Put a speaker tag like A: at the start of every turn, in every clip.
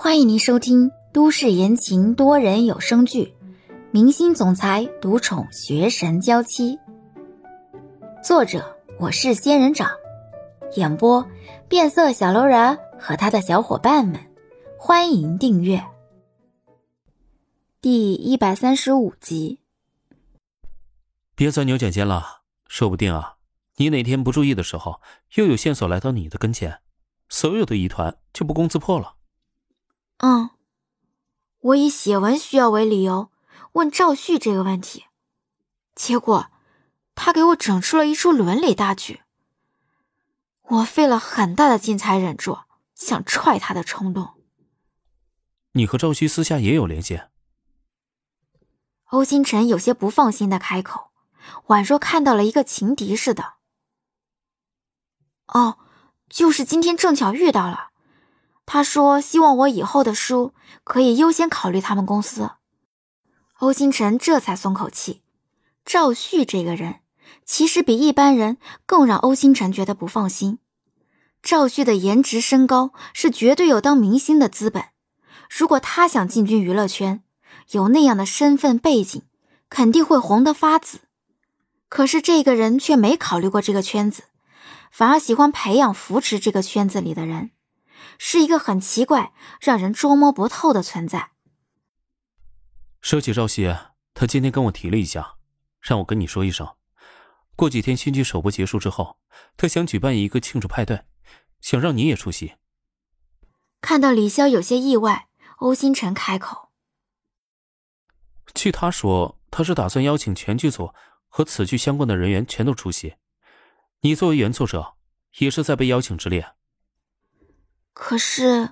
A: 欢迎您收听都市言情多人有声剧《明星总裁独宠学神娇妻》，作者我是仙人掌，演播变色小楼人和他的小伙伴们。欢迎订阅第一百三十五集。
B: 别钻牛角尖了，说不定啊，你哪天不注意的时候，又有线索来到你的跟前，所有的疑团就不攻自破了。
A: 嗯，我以写文需要为理由问赵旭这个问题，结果他给我整出了一出伦理大剧。我费了很大的劲才忍住想踹他的冲动。
B: 你和赵旭私下也有联系？
A: 欧星辰有些不放心的开口，宛若看到了一个情敌似的。哦，就是今天正巧遇到了。他说：“希望我以后的书可以优先考虑他们公司。”欧星辰这才松口气。赵旭这个人，其实比一般人更让欧星辰觉得不放心。赵旭的颜值、身高是绝对有当明星的资本。如果他想进军娱乐圈，有那样的身份背景，肯定会红得发紫。可是这个人却没考虑过这个圈子，反而喜欢培养、扶持这个圈子里的人。是一个很奇怪、让人捉摸不透的存在。
B: 说起赵熙，他今天跟我提了一下，让我跟你说一声，过几天新剧首播结束之后，他想举办一个庆祝派对，想让你也出席。
A: 看到李潇有些意外，欧星辰开口：“
B: 据他说，他是打算邀请全剧组和此剧相关的人员全都出席，你作为原作者，也是在被邀请之列。”
A: 可是，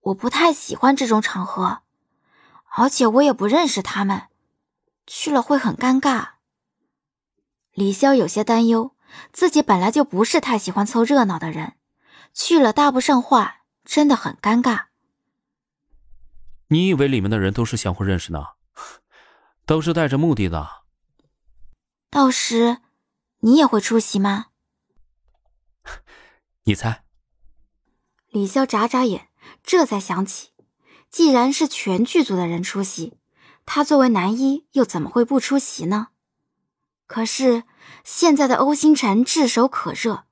A: 我不太喜欢这种场合，而且我也不认识他们，去了会很尴尬。李潇有些担忧，自己本来就不是太喜欢凑热闹的人，去了搭不上话，真的很尴尬。
B: 你以为里面的人都是相互认识呢？都是带着目的的。
A: 到时，你也会出席吗？
B: 你猜。
A: 李潇眨眨眼，这才想起，既然是全剧组的人出席，他作为男一又怎么会不出席呢？可是现在的欧星辰炙手可热，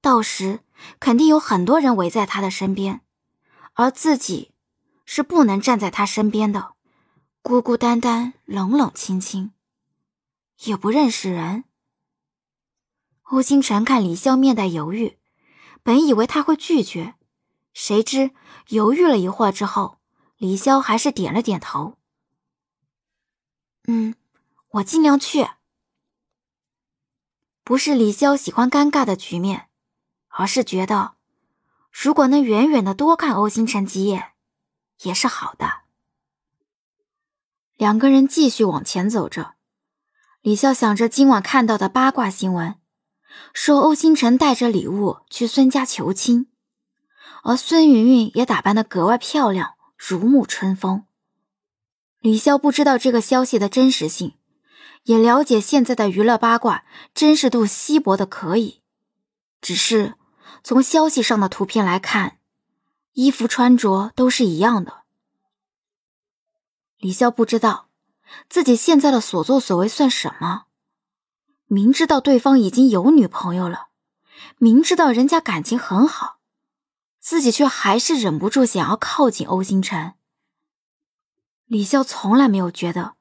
A: 到时肯定有很多人围在他的身边，而自己是不能站在他身边的，孤孤单单、冷冷清清，也不认识人。欧星辰看李潇面带犹豫，本以为他会拒绝。谁知犹豫了一会儿之后，李潇还是点了点头。嗯，我尽量去。不是李潇喜欢尴尬的局面，而是觉得如果能远远的多看欧星辰几眼，也是好的。两个人继续往前走着，李潇想着今晚看到的八卦新闻，说欧星辰带着礼物去孙家求亲。而孙云云也打扮的格外漂亮，如沐春风。李潇不知道这个消息的真实性，也了解现在的娱乐八卦真实度稀薄的可以，只是从消息上的图片来看，衣服穿着都是一样的。李潇不知道自己现在的所作所为算什么，明知道对方已经有女朋友了，明知道人家感情很好。自己却还是忍不住想要靠近欧星辰。李潇从来没有觉得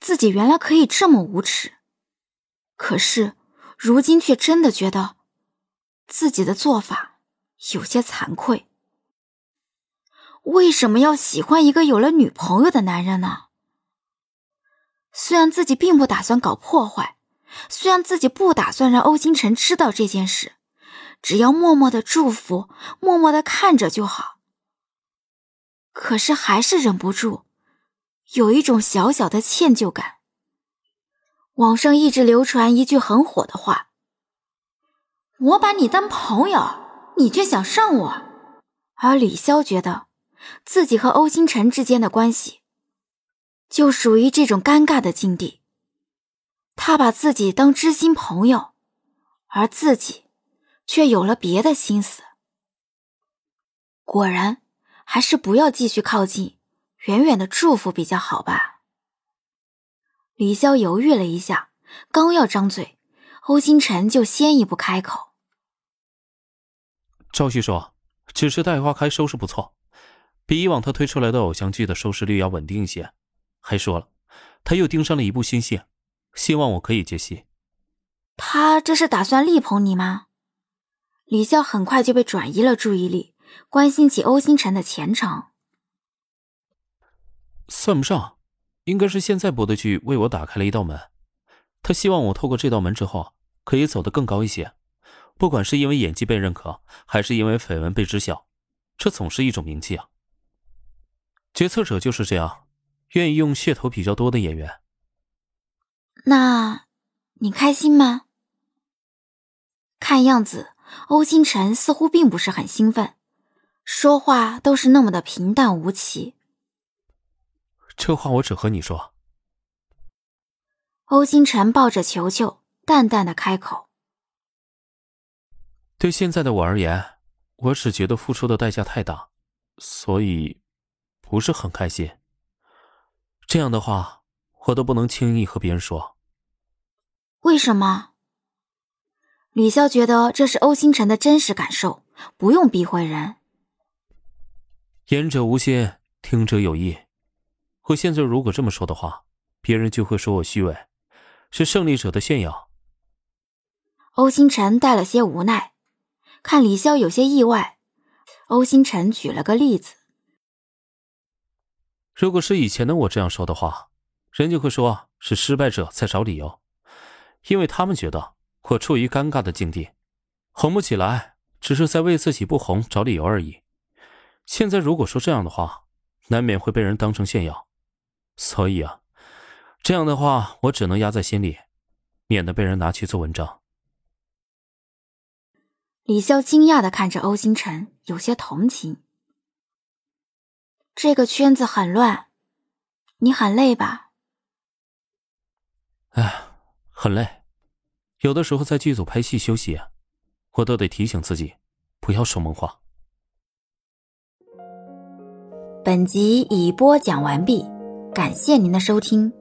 A: 自己原来可以这么无耻，可是如今却真的觉得自己的做法有些惭愧。为什么要喜欢一个有了女朋友的男人呢？虽然自己并不打算搞破坏，虽然自己不打算让欧星辰知道这件事。只要默默的祝福，默默的看着就好。可是还是忍不住，有一种小小的歉疚感。网上一直流传一句很火的话：“我把你当朋友，你却想上我。”而李潇觉得，自己和欧星辰之间的关系，就属于这种尴尬的境地。他把自己当知心朋友，而自己。却有了别的心思。果然，还是不要继续靠近，远远的祝福比较好吧。李潇犹豫了一下，刚要张嘴，欧星辰就先一步开口：“
B: 赵旭说，只是待花开收视不错，比以往他推出来的偶像剧的收视率要稳定一些。还说了，他又盯上了一部新戏，希望我可以接戏。
A: 他这是打算力捧你吗？”李笑很快就被转移了注意力，关心起欧星辰的前程。
B: 算不上。应该是现在播的剧为我打开了一道门，他希望我透过这道门之后可以走得更高一些，不管是因为演技被认可，还是因为绯闻被知晓，这总是一种名气啊。决策者就是这样，愿意用噱头比较多的演员。
A: 那，你开心吗？看样子欧星辰似乎并不是很兴奋，说话都是那么的平淡无奇。
B: 这话我只和你说。
A: 欧星辰抱着球球，淡淡的开口：“
B: 对现在的我而言，我只觉得付出的代价太大，所以不是很开心。这样的话，我都不能轻易和别人说。
A: 为什么？”李潇觉得这是欧星辰的真实感受，不用避讳人。
B: 言者无心，听者有意。我现在如果这么说的话，别人就会说我虚伪，是胜利者的炫耀。
A: 欧星辰带了些无奈，看李潇有些意外，欧星辰举了个例子：
B: 如果是以前的我这样说的话，人就会说是失败者在找理由，因为他们觉得我处于尴尬的境地，红不起来，只是在为自己不红找理由而已。现在如果说这样的话，难免会被人当成炫耀。所以啊，这样的话，我只能压在心里，免得被人拿去做文章。
A: 李潇惊讶的看着欧星辰，有些同情。这个圈子很乱，你很累吧？
B: 哎，很累，有的时候在剧组拍戏休息，我都得提醒自己，不要说梦话。
A: 本集已播讲完毕。感谢您的收听。